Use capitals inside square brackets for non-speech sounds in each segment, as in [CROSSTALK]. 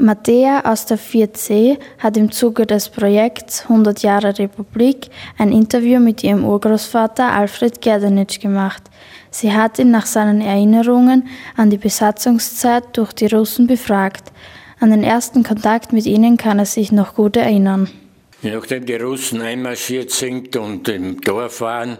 Mattea aus der 4C hat im Zuge des Projekts 100 Jahre Republik ein Interview mit ihrem Urgroßvater Alfred Gerdenitsch gemacht. Sie hat ihn nach seinen Erinnerungen an die Besatzungszeit durch die Russen befragt. An den ersten Kontakt mit ihnen kann er sich noch gut erinnern. Nachdem die Russen einmarschiert sind und im Dorf waren,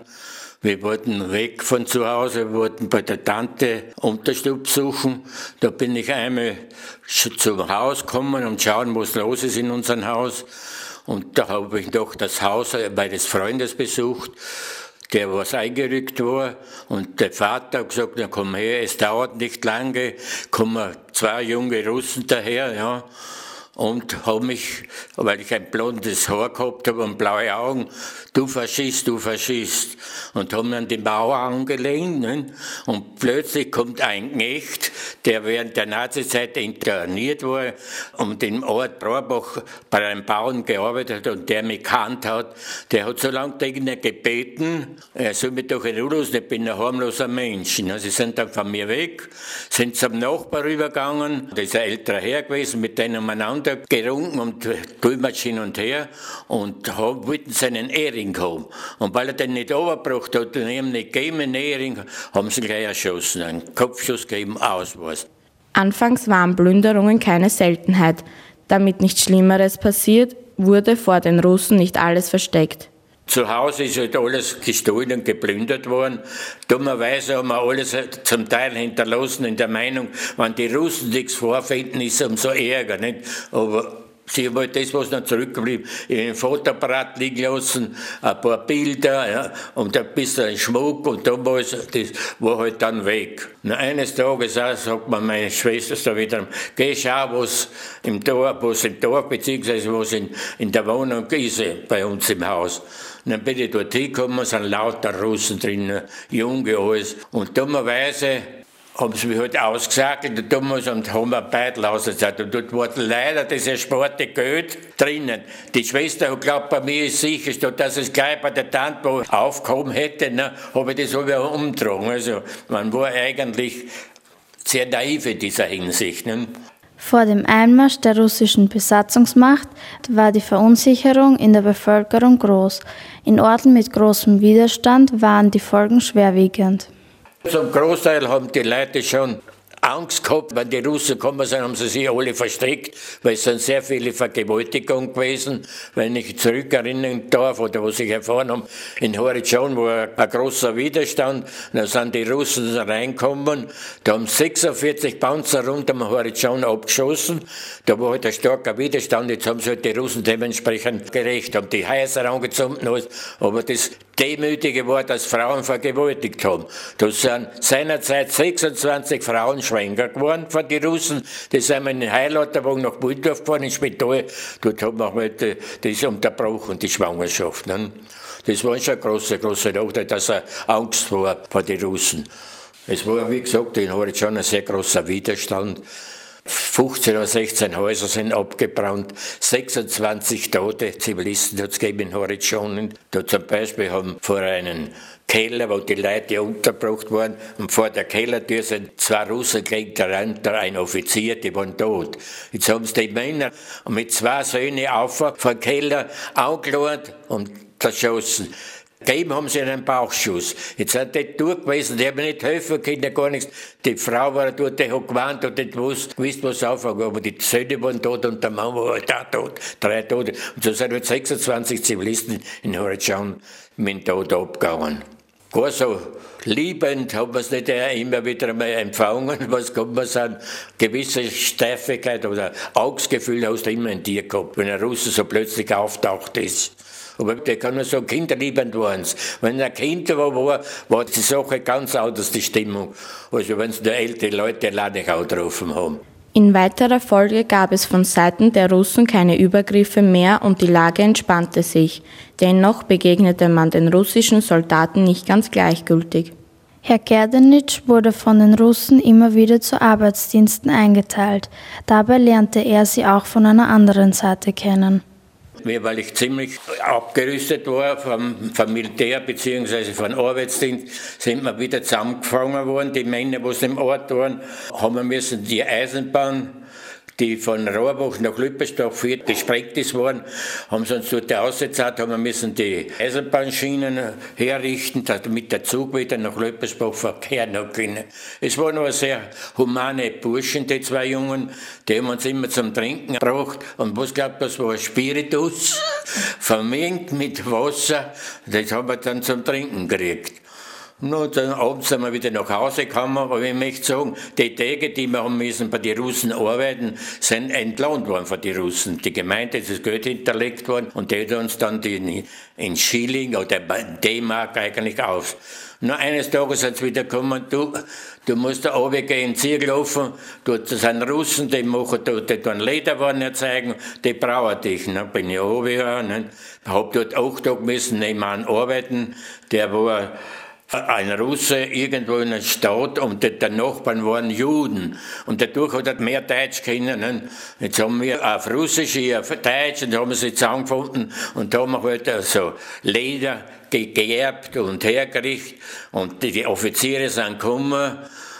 wir wollten weg von zu Hause, wir wollten bei der Tante Unterstub suchen. Da bin ich einmal zum Haus gekommen und schauen, was los ist in unserem Haus. Und da habe ich doch das Haus meines Freundes besucht, der was eingerückt war. Und der Vater hat gesagt, na komm her, es dauert nicht lange, kommen zwei junge Russen daher, ja und habe mich, weil ich ein blondes Haar gehabt habe und blaue Augen, du Faschist, du Faschist. Und haben mir an die Mauer angelehnt. Ne? Und plötzlich kommt ein Knecht, der während der Nazizeit interniert war und im Ort Brauerbach bei einem Bauern gearbeitet hat und der mich kannt hat, der hat so lange gegen ihn gebeten, er soll mich doch in Ruhe lassen, ich bin ein harmloser Mensch. Ne? Sie sind dann von mir weg, sind zum Nachbar rübergegangen, das ist ein älterer Herr gewesen, mit denen umeinander gerungen und Dolmetsch hin und her und wollten seinen Ehring haben. Und weil er den nicht overgebracht hat und ihm nicht gegeben, einen Ehring, haben sie gleich erschossen, einen Kopfschuss gegeben, aus was. Anfangs waren Plünderungen keine Seltenheit. Damit nichts Schlimmeres passiert, wurde vor den Russen nicht alles versteckt. Zu Hause ist halt alles gestohlen und geplündert worden. Dummerweise haben wir alles zum Teil hinterlassen in der Meinung, wenn die Russen nichts vorfinden, ist es umso ärger. Nicht? Aber Sie haben halt das, was noch zurückgeblieben in den Fotoapparat liegen lassen, ein paar Bilder ja, und ein bisschen Schmuck und damals, das war halt dann weg. Und eines Tages auch, sagt mir meine Schwester da wieder, geh schau, was im Dorf, was im Dorf, beziehungsweise was in, in der Wohnung ist, bei uns im Haus. Und dann bin ich dort hingekommen, sind lauter Russen drin, Junge alles. Und dummerweise haben sie mich halt ausgesagt damals und haben wir beide ausgesagt. Und dort war leider das ersparte Geld drinnen. Die Schwester hat glaubt, bei mir ist sicher, statt dass es gleich bei der Tante aufgehoben hätte, ne, habe ich das aber umgetragen. Also man war eigentlich sehr naiv in dieser Hinsicht. Ne? Vor dem Einmarsch der russischen Besatzungsmacht war die Verunsicherung in der Bevölkerung groß. In Orten mit großem Widerstand waren die Folgen schwerwiegend. Zum Großteil haben die Leute schon Angst gehabt, wenn die Russen gekommen sind, haben sie sich alle verstrickt, weil es sind sehr viele Vergewaltigungen gewesen. Wenn ich zurückerinnern darf, oder was ich erfahren habe, in Horizon war ein großer Widerstand, da sind die Russen reingekommen, da haben 46 Panzer rund um Horizon abgeschossen, da war halt ein starker Widerstand, jetzt haben sie halt die Russen dementsprechend gerecht, haben die Häuser angezündet, aber das Demütige war, dass Frauen vergewaltigt haben. Da sind seinerzeit 26 Frauen schwanger geworden von den Russen. Die sind in den Heilaterwagen nach Buldorf gefahren, ins Spital. Dort haben wir halt äh, das unterbrochen, die Schwangerschaft. Ne? Das war schon eine große, große Nachteil, dass er Angst war vor den Russen. Es war, wie gesagt, in Horizont ein sehr großer Widerstand. 15 oder 16 Häuser sind abgebrannt, 26 tote Zivilisten hat es gegeben in Horizont. Da zum Beispiel haben vor einem Keller, wo die Leute untergebracht waren, und vor der Kellertür sind zwei Russen gegen darunter ein Offizier, die waren tot. Jetzt haben sie die Männer mit zwei Söhnen auf vom Keller angeschaut und zerschossen. Gegeben haben sie einen Bauchschuss. Jetzt sind die dort gewesen, die haben nicht helfen können, gar nichts. Die Frau war dort, die hat gewarnt und nicht gewusst, gewusst was aufhängt. Aber die Söhne waren tot und der Mann war halt auch tot. Drei Tote. Und so sind halt 26 Zivilisten in Horizont mit dem Tod abgegangen. Gar so liebend hat man es nicht immer wieder einmal empfangen. [LAUGHS] Was kommt man sagen? Gewisse Steifigkeit oder Augsgefühl hast du immer in dir gehabt, wenn ein Russe so plötzlich auftaucht ist. Aber der kann nur so kinderliebend waren. Wenn ein Kind war, war, war die Sache ganz anders, die Stimmung. Also wenn es nur ältere Leute alleine getroffen haben. In weiterer Folge gab es von Seiten der Russen keine Übergriffe mehr und die Lage entspannte sich. Dennoch begegnete man den russischen Soldaten nicht ganz gleichgültig. Herr Gerdenitsch wurde von den Russen immer wieder zu Arbeitsdiensten eingeteilt. Dabei lernte er sie auch von einer anderen Seite kennen weil ich ziemlich abgerüstet war vom, vom Militär bzw. vom Arbeitsdienst, sind wir wieder zusammengefangen worden. Die Männer, die im Ort waren, haben wir müssen die Eisenbahn die von Rohrbach nach Lüppersdorf führt, gesprengt ist worden, haben sie uns dort ausgezahlt, haben wir müssen die Eisenbahnschienen herrichten, damit der Zug wieder nach Lüppersbach verkehren können. Es waren aber sehr humane Burschen, die zwei Jungen, die haben uns immer zum Trinken gebracht. Und was glaubt das war Spiritus, [LAUGHS] vermengt mit Wasser, das haben wir dann zum Trinken gekriegt. Und dann abends sind wir wieder nach Hause gekommen, aber ich möchte sagen, die Tage, die wir haben müssen bei den Russen arbeiten, sind entlohnt worden von den Russen. Die Gemeinde ist das Geld hinterlegt worden und die hat uns dann die, in Schilling oder D-Mark eigentlich auf. Nur eines Tages sind sie wieder gekommen, du, du musst da oben gehen, Ziel laufen, dort sind Russen, die machen dort die tun Lederwaren erzeugen, die brauchen dich. Dann bin ich ja, ne? hab dort acht Tage müssen nebenan arbeiten, der war ein Russe irgendwo in einer Stadt und der Nachbarn waren Juden. Und dadurch hat er mehr Deutsch kennen. Jetzt haben wir auf Russisch, auf Deutsch und haben sie zusammengefunden und da haben wir halt so Leder geerbt und hergerichtet und die Offiziere sind gekommen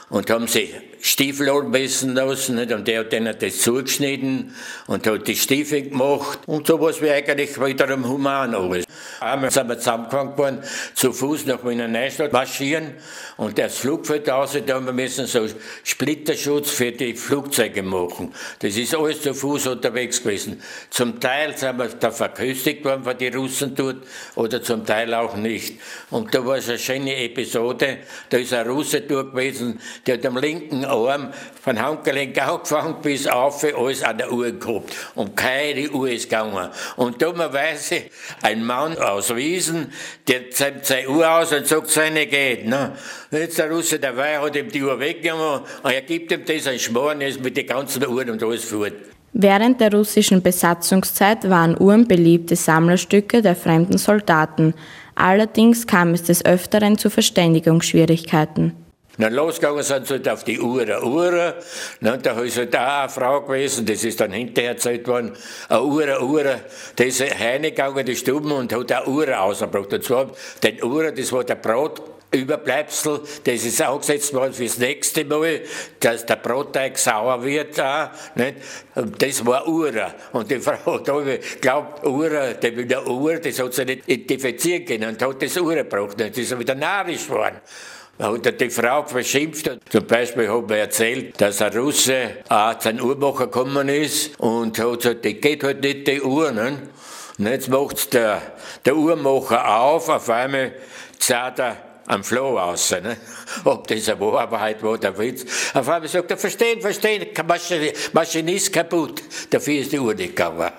und haben sie Stiefel anmessen lassen nicht? und der hat denen das zugeschnitten und hat die Stiefel gemacht und so was wie eigentlich wiederum human alles. Einmal sind wir zusammengefangen worden, zu Fuß nach Wiener Neustadt marschieren und das Flugfeld raus, da haben wir müssen so Splitterschutz für die Flugzeuge machen. Das ist alles zu Fuß unterwegs gewesen. Zum Teil sind wir da verköstigt worden von den Russen dort oder zum Teil auch nicht. Und da war es eine schöne Episode, da ist ein Russe dort gewesen, der hat am linken Arm von Handgelenk angefangen bis auf alles an der Uhr gehabt. Und keine Uhr ist gegangen. Und dummerweise ein Mann aus Wiesen, der zeigt seine Uhr aus und sagt, seine geht. Ne? Jetzt der Russe dabei hat ihm die Uhr weggenommen und er gibt ihm das ein Schmarrn, ist mit den ganzen Uhren und alles fort. Während der russischen Besatzungszeit waren Uhren beliebte Sammlerstücke der fremden Soldaten. Allerdings kam es des Öfteren zu Verständigungsschwierigkeiten. Dann losgegangen sind sie halt auf die Uhr, Uhr. Und da ist halt auch eine Frau gewesen, das ist dann hinterher erzählt worden, eine Uhr, Uhr, die ist reingegangen in die Stuben und hat eine Uhr rausgebracht. Und zwar den Uhr, das war der Brot, Überbleibsel, das ist angesetzt worden fürs nächste Mal, dass der Brotteig sauer wird. Auch, nicht? Das war Ura. Und die Frau hat glaubt, Ura, der will der Ur, das hat sie nicht identifizieren können und hat das Ura gebraucht. Das ist wieder narrisch geworden hat die Frau verschimpft. Zum Beispiel hat er erzählt, dass ein Russe auch zu einem Uhrmacher gekommen ist und hat gesagt, die geht halt nicht die Uhr. Ne? Und jetzt macht der, der Uhrmacher auf, auf einmal zahlt er am Floh aus. Ne? [LAUGHS] Ob das eine Wahrheit war, der Witz. Auf einmal sagt er, verstehen, verstehen, Maschinist kaputt. Dafür ist die Uhr nicht gegangen.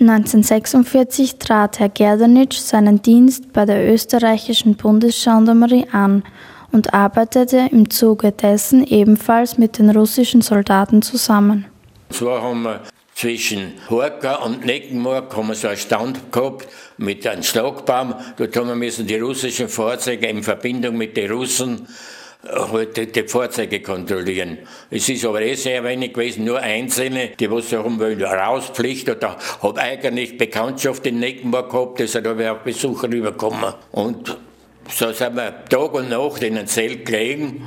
1946 trat Herr Gerdanitsch seinen Dienst bei der österreichischen Bundesgendarmerie an und arbeitete im Zuge dessen ebenfalls mit den russischen Soldaten zusammen. So haben wir zwischen Horka und Neckenmark haben wir so einen Stand gehabt mit einem Schlagbaum. Dort haben wir müssen die russischen Fahrzeuge in Verbindung mit den Russen heute die Fahrzeuge kontrollieren. Es ist aber eh sehr wenig gewesen, nur Einzelne, die was darum wollen, Rauspflicht oder habe eigentlich Bekanntschaft in Neckenburg gehabt, dass da wäre auch Besucher rübergekommen. Und so sind wir Tag und Nacht in einem Zelt gelegen.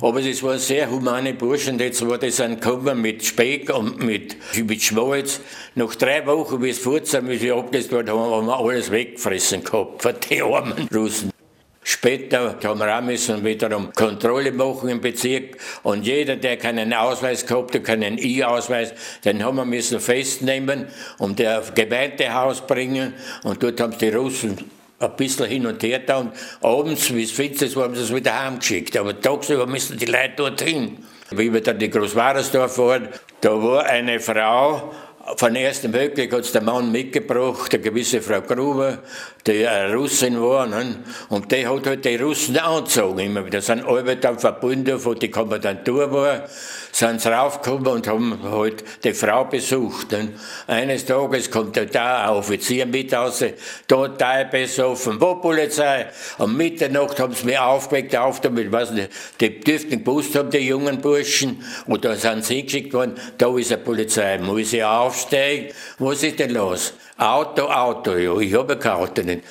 Aber es waren sehr humane Burschen, die zwar die sind gekommen mit Speck und mit, mit Schmalz. Nach drei Wochen, wie es fuhr, wie sie abgelöst worden haben, haben wir alles weggefressen gehabt von den armen Russen. Später haben wir auch wiederum Kontrolle machen im Bezirk und jeder, der keinen Ausweis gehabt hat, keinen I-Ausweis, den haben wir müssen festnehmen und der Gemeindehaus bringen und dort haben die Russen ein bisschen hin und her da und abends, wie es finster ist, haben sie es wieder heimgeschickt. Aber tagsüber müssen die Leute dorthin. Wie wir dann die Großwarersdorf waren, da war eine Frau, von Ersten Weltkrieg hat der Mann mitgebracht, eine gewisse Frau Gruber, die eine Russin war, ne? und die hat halt die Russen angezogen immer wieder. Sind alle dann verbunden, wo die Kommandantur war, sind sie raufgekommen und haben halt die Frau besucht. Ne? Eines Tages kommt da ein Offizier mit raus, total besoffen, wo Polizei? Um Mitternacht haben sie mich aufgeweckt, auf damit, weiß nicht, die dürften gewusst haben, die jungen Burschen, und da sind sie hingeschickt worden, da ist eine Polizei, muss ich aufsteigen, was ist denn los? Auto, Auto, ja, ich habe kein Auto nicht.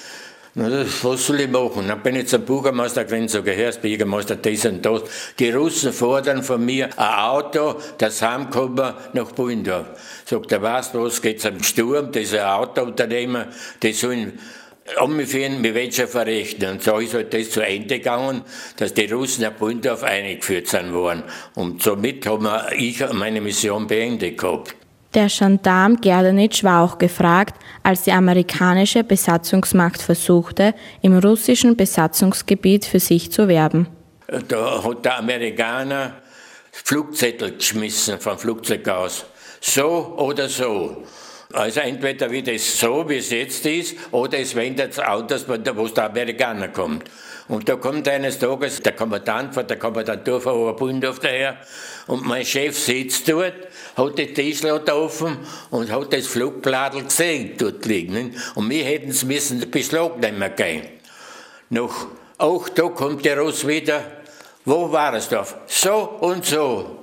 Na, was soll ich machen? Dann bin ich zum Bürgermeister gewesen, sage, Herr Bürgermeister, das und das. Die Russen fordern von mir ein Auto, das heimkommen nach Bullendorf. Sagt er, weißt du was, geht's am Sturm, das ist ein Autounternehmer, die sollen umführen, wir wollen schon verrechnen. Und so ist halt das zu Ende gegangen, dass die Russen nach Bullendorf eingeführt sind worden. Und somit haben ich meine Mission beendet gehabt. Der Gendarm Gerdanitsch war auch gefragt, als die amerikanische Besatzungsmacht versuchte, im russischen Besatzungsgebiet für sich zu werben. Da hat der Amerikaner Flugzettel geschmissen vom Flugzeug aus. So oder so. Also entweder wird es so, wie es jetzt ist, oder es wendet sich aus, wo der Amerikaner kommt. Und da kommt eines Tages der Kommandant von der Kommandantur von Oberbundorf daher und mein Chef sitzt dort, hat die Tischlatte offen und hat das Flugbladel gesehen dort liegen. Und wir hätten es müssen Beschlag nehmen gehen. Nach acht Tagen kommt der Ross wieder. Wo war es da? So und so.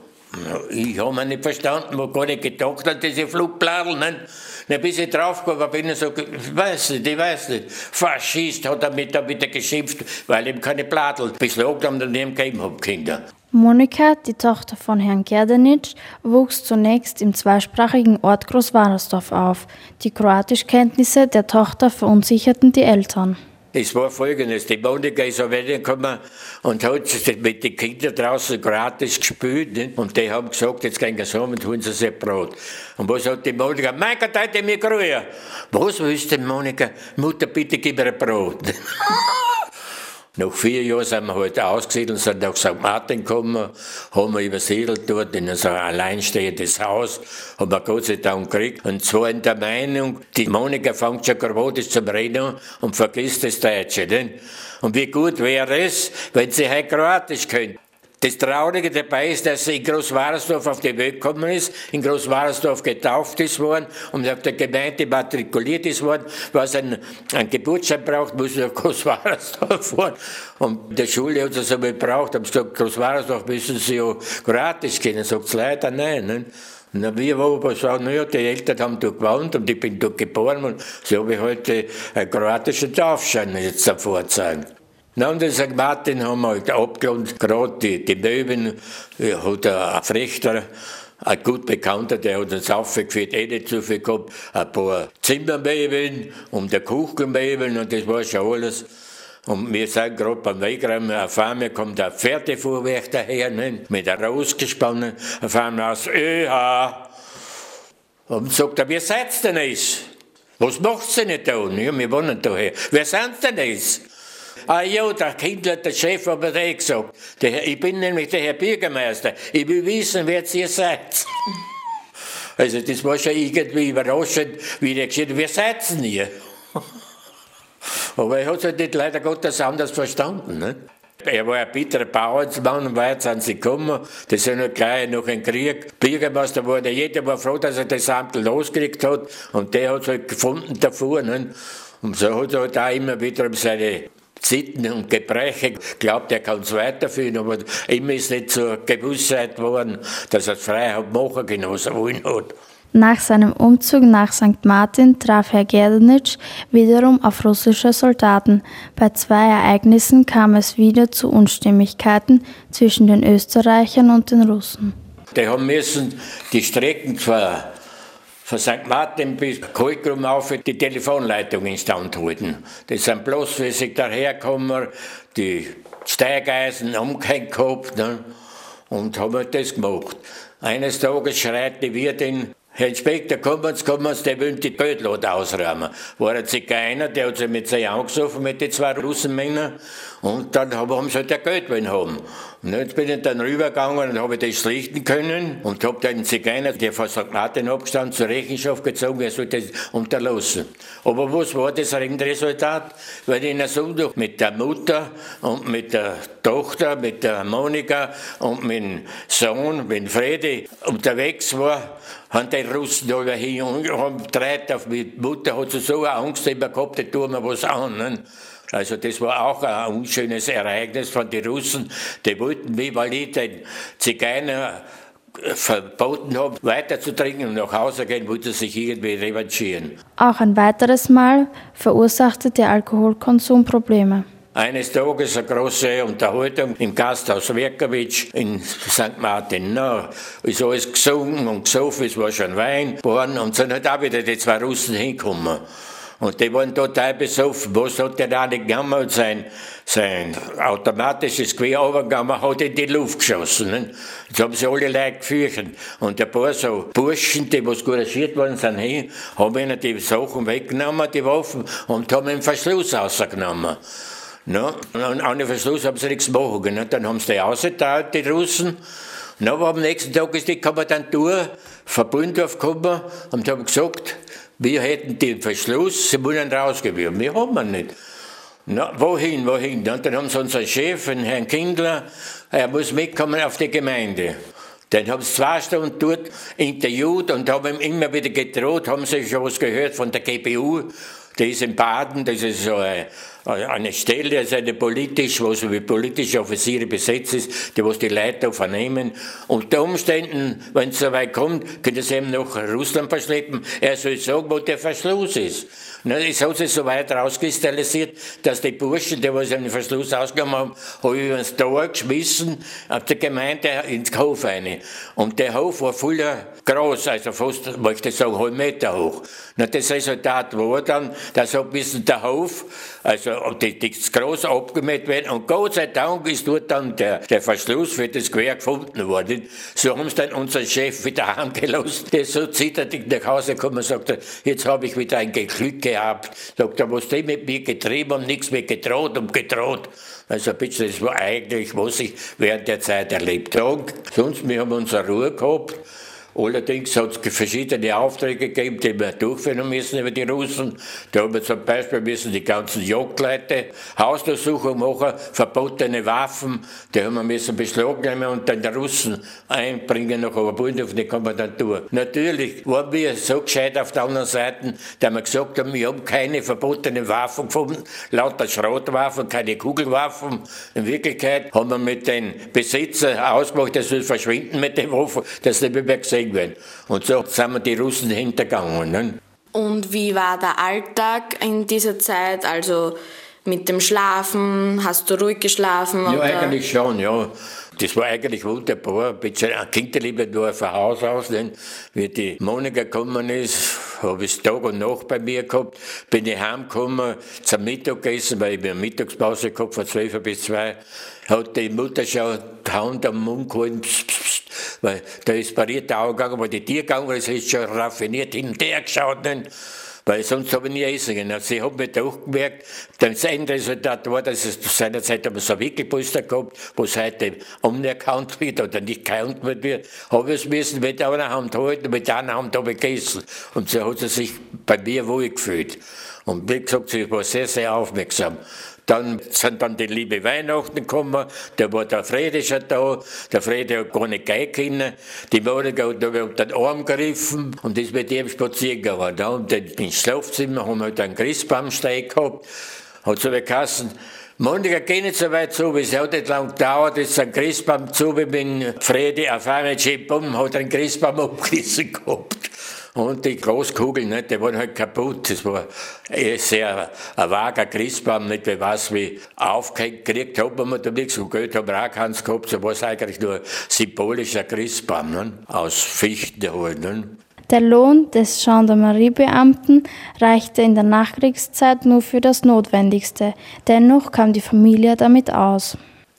Ich habe mir nicht verstanden, wo gar nicht gedacht an diese Flugbladel. Nicht? Dann bis ich draufgekommen bin, ich so, ich weiß nicht, ich weiß nicht. Faschist hat er mit, damit geschimpft, weil ihm keine Bladel beschlagen und ihm gegeben haben, Kinder. Monika, die Tochter von Herrn Gerdanitsch, wuchs zunächst im zweisprachigen Ort Großwarersdorf auf. Die Kroatischkenntnisse der Tochter verunsicherten die Eltern. Es war folgendes, die Monika ist auf gekommen und hat mit den Kindern draußen gratis gespielt. Nicht? Und die haben gesagt, jetzt gehen sie heim und holen sie sich Brot. Und was hat die Monika? Mein Gott, heute mir grüßen. Was willst du, Monika? Mutter, bitte gib mir ein Brot. [LAUGHS] Nach vier Jahren sind wir halt ausgesiedelt, sind nach St. Martin gekommen, haben wir übersiedelt dort in ein alleinstehendes Haus, haben wir Gott sei Dank gekriegt. Und zwar in der Meinung, die Monika fängt schon gerade zum Reden und vergisst das Deutsche. Nicht? Und wie gut wäre es, wenn sie halt Kroatisch könnte. Das Traurige dabei ist, dass sie in Großwaresdorf auf die Welt gekommen ist, in Großwaresdorf getauft ist worden und auf der Gemeinde matrikuliert ist worden. Was ein, ein Geburtsschein braucht, muss nach Großwaresdorf fahren. Und der Schule hat es so gebraucht, haben gesagt, Großwaresdorf müssen sie ja gratis kennen. Sagt es leider nein. Ne? Na, wir aber sagen, naja, die Eltern haben dort gewohnt und ich bin dort geboren und so habe ich heute einen kroatischen Taufschein jetzt davor zeigen. Na, und in St. Martin haben wir halt abgelohnt, gerade die, die Möwen, hat ein Frechter, ein gut Bekannter, der hat uns aufgeführt, eh nicht so viel gehabt, ein paar Zimmermöbeln und der Kuchenmöbeln und das war schon alles. Und wir sind gerade beim Wegräumen, auf einmal kommt ein Pferdefuhrwerk daher, ne, mit einer Rose auf einmal aus ÖH. Und sagt er, wer seid denn es? Was macht ihr nicht da? Ja, wir wohnen daher. Wer sind denn es? Ah ja, der Kindler, der Chef, hat mir das gesagt. Der, ich bin nämlich der Herr Bürgermeister. Ich will wissen, wer ihr seid. [LAUGHS] Also das war schon irgendwie überraschend, wie der gesagt hat, wer seid ihr? Aber er hat es halt nicht leider Gottes anders verstanden. Ne? Er war ein bitterer Bauernsmann und weit sind sie gekommen. Das ja noch gleich nach dem Krieg. Bürgermeister wurde, jeder war froh, dass er das Amt losgekriegt hat. Und der hat es halt gefunden davor. Ne? Und so hat er halt auch immer wieder um seine Sitten und Gebreche glaubt, er kann es weiterführen, aber ihm ist nicht zur Gewissheit geworden, dass er es frei hat machen er wollen hat. Nach seinem Umzug nach St. Martin traf Herr Gerdanitsch wiederum auf russische Soldaten. Bei zwei Ereignissen kam es wieder zu Unstimmigkeiten zwischen den Österreichern und den Russen. Die haben müssen die Strecken zwar von St. Martin bis Kolkrum auf die Telefonleitung instand halten. Das sind bloß, wie sie daherkommen, die Steigeisen umgehängt gehabt ne? und haben das gemacht. Eines Tages schreit die Wirtin, Herr Inspektor, kommen Sie, kommen Sie, der will die Geldlot ausräumen. War ein Zigeuner, der hat sich mit sich angesoffen, mit den zwei Russenmännern, und dann haben sie halt der Geld haben. Und jetzt bin ich dann rübergegangen und habe das schlichten können und habe den Zigeuner, der von St. Martin zur Rechenschaft gezogen, er sollte das unterlassen. Aber was war das Endresultat? Weil ich in der Sonntag mit der Mutter und mit der Tochter, mit der Monika und mit dem Sohn, mit Fredi unterwegs war, haben die Russen da hin und haben gedreht auf die Mutter, hat so Angst immer gehabt, die tun mir was an. Ne? Also das war auch ein unschönes Ereignis von den Russen. Die wollten wie weil ich den Zigeuner verboten haben, weiter zu trinken und nach Hause gehen, wollte sich irgendwie revanchieren. Auch ein weiteres Mal verursachte der Alkoholkonsum Probleme. Eines Tages eine große Unterhaltung im Gasthaus Werkowitsch in St. Martin. Na, ist alles gesungen und gesoffen, es war schon Wein geworden und sind halt auch wieder die zwei Russen hingekommen. Und die waren total besoffen. Was hat der nicht genommen? Und sein, sein automatisches Gewehr runtergegangen, hat in die Luft geschossen. Ne? Jetzt haben sie alle Leute gefürchtet. Und ein paar so Burschen, die was couragiert worden sind, hin, haben ihnen die Sachen weggenommen, die Waffen, und haben den Verschluss rausgenommen. No, und ohne Verschluss haben sie nichts machen können. Dann haben sie die ausgeteilt, die Russen. No, aber am nächsten Tag ist die Kommandantur von Bundorf gekommen und haben gesagt, wir hätten den Verschluss, sie wurden rausgegeben. Wir haben ihn nicht. Na, wohin, wohin? Und dann haben sie unseren Chef, den Herrn Kindler, er muss mitkommen auf die Gemeinde. Dann haben sie zwei Stunden dort interviewt und haben ihm immer wieder gedroht, haben sie schon was gehört von der GPU, die ist in Baden, das ist so eine, eine Stelle, also eine politisch, wo so wie politische Offiziere besetzt ist, die was die Leute vernehmen. Unter Umständen, wenn es soweit kommt, können sie eben nach Russland verschleppen. Er soll sagen, wo der Verschluss ist. Na, es hat sich so weit rauskristallisiert, dass die Burschen, die was einen Verschluss ausgenommen haben, habe ich ins Tor geschmissen, auf der Gemeinde ins Hof rein. Und der Hof war voller groß, also fast, möchte ich sagen, halb Meter hoch. Na, das Resultat war dann, dass ein bisschen der Hof, also die, das groß abgemäht werden. Und Gott sei Dank ist dort dann der, der Verschluss für das Quer gefunden worden. So haben sie dann unseren Chef wieder [LAUGHS] angelassen, der so zitternd nach Hause gekommen und sagte, jetzt habe ich wieder ein Glück gehabt. Sagt er, was die mit mir getrieben haben, nichts mehr gedroht und gedroht. Also bitte, das war eigentlich, was ich während der Zeit erlebt habe. Sonst, wir haben unsere Ruhe gehabt. Allerdings hat es verschiedene Aufträge gegeben, die wir durchführen müssen über die Russen. Da haben wir zum Beispiel müssen die ganzen Jagdleute Hausdurchsuchung machen, verbotene Waffen, die haben wir müssen beschlagnahmen und dann die Russen einbringen nach Oberbund auf die Kommandantur. Natürlich waren wir so gescheit auf der anderen Seite, dass wir gesagt haben, wir haben keine verbotenen Waffen gefunden, lauter Schrotwaffen, keine Kugelwaffen. In Wirklichkeit haben wir mit den Besitzern ausgemacht, dass wir verschwinden mit den Waffen, dass nicht mehr gesehen werden. Und so sind wir die Russen hintergangen. Ne? Und wie war der Alltag in dieser Zeit? Also mit dem Schlafen, hast du ruhig geschlafen? Ja, oder? eigentlich schon, ja. Das war eigentlich wunderbar. Ein bisschen Kinderliebe nur von Haus aus. Denn wie die Monika gekommen ist, habe ich Tag und Nacht bei mir gehabt. Bin ich heimgekommen zum Mittagessen, weil ich mir Mittagspause gehabt von 12 bis 2. Hat die Mutter schon die Hand am Mund. Pss, pss, pss, weil da ist pariert der Auge gegangen, weil die Tier gegangen, weil es ist schon raffiniert hin und her geschaut. Nicht? weil sonst habe ich nie essen können. Also ich habe mir doch gemerkt, das Endresultat war, dass es zu seiner Zeit haben so Wickelpolster gehabt, wo es heute unerkannt wird oder nicht gekannt wird, habe ich es müssen mit einer Hand halten, mit einer Hand habe ich gegessen. Und so hat es sich bei mir wohl gefühlt. Und wie gesagt, sie war sehr, sehr aufmerksam. Dann sind dann die liebe Weihnachten gekommen, da war der Frede schon da, der Frede hat gar nicht gehen können, die Monika hat unter den Arm gegriffen und ist mit ihm spazieren gegangen. Da und ins Schlafzimmer haben wir halt einen Christbaumsteig gehabt, hat so Kassen, Monika geht nicht so weit zu, es hat nicht lang gedauert, ist ein Christbaum zu, wie mit Frede auf einmal, bumm, hat einen Christbaum abgerissen gehabt. Und die Großkugeln, nicht, die waren halt kaputt. Das war eh sehr ein vager Christbaum, nicht wie was wie aufgekriegt hat man da nichts. Und Geld haben wir auch keins gehabt, so war es eigentlich nur symbolischer Christbaum, ne? aus Fichten halt. Ne? Der Lohn des Gendarmeriebeamten reichte in der Nachkriegszeit nur für das Notwendigste. Dennoch kam die Familie damit aus.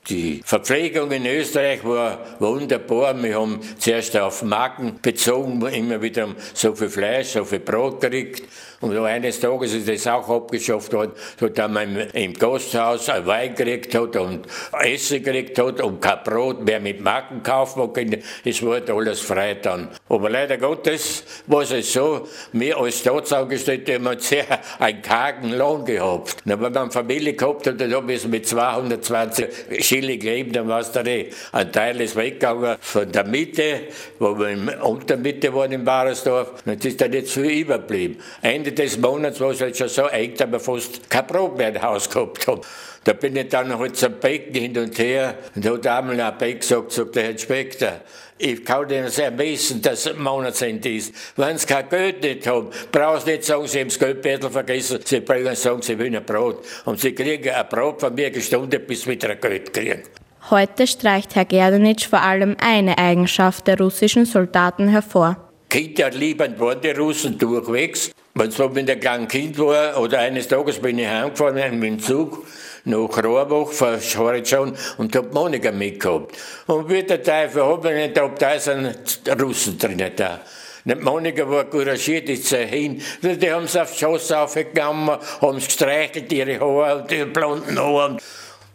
Die Verpflegung in Österreich war wunderbar. Wir haben zuerst auf Marken bezogen, immer wieder so viel Fleisch, so viel Brot gekriegt. Und eines Tages ist das auch abgeschafft worden, so dass man im Gasthaus ein Wein gekriegt hat und Essen gekriegt hat und kein Brot mehr mit Marken kaufen konnte. Es wurde alles frei dann. Aber leider Gottes war es so, wir als Staatsangestellte haben sehr einen kargen Lohn gehabt. wenn man Familie gehabt hat, dann haben wir mit 220 Schilling leben, dann war es da eh. Ein Teil ist weggegangen von der Mitte, wo wir in der Mitte waren in Baresdorf. Und ist dann jetzt viel überblieben. Ende des Monats war es halt schon so eng, dass wir fast kein Brot mehr im Haus gehabt haben. Da bin ich dann halt zum Becken hin und her und hat einmal ein Beck gesagt, sagt der Herr Inspektor, ich kann Ihnen sehr wissen, dass es Monatsende ist. Wenn Sie kein Geld nicht haben, brauchen Sie nicht sagen, Sie haben das Geldbeutel vergessen. Sie brauchen sagen, Sie wollen ein Brot. Und Sie kriegen ein Brot von mir gestundet, bis Sie wieder ein Geld kriegen. Heute streicht Herr Gerdanitsch vor allem eine Eigenschaft der russischen Soldaten hervor. Kinder lieben waren die Russen durchwegs. Es mit ein kleines Kind war, oder eines Tages bin ich heimgefahren mit dem Zug nach Rohrbach von Horizont und hab Monika mitgehabt. Und wie der Teufel hab ich nicht gedacht, da sind Russen drinnen da. Die Monika war couragiert, ist sie hin. Die haben sie aufs Schoss aufgenommen, haben sie gestreichelt, ihre Haare ihre blonden Haare.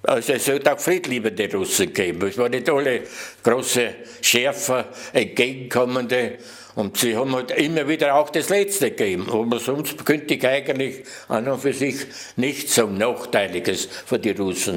Also es hat auch friedliebende Russen gegeben. Es waren nicht alle große Schärfer, entgegenkommende. Und sie haben halt immer wieder auch das Letzte gegeben. Aber sonst könnte ich eigentlich an und für sich nichts so Nachteiliges für die Russen.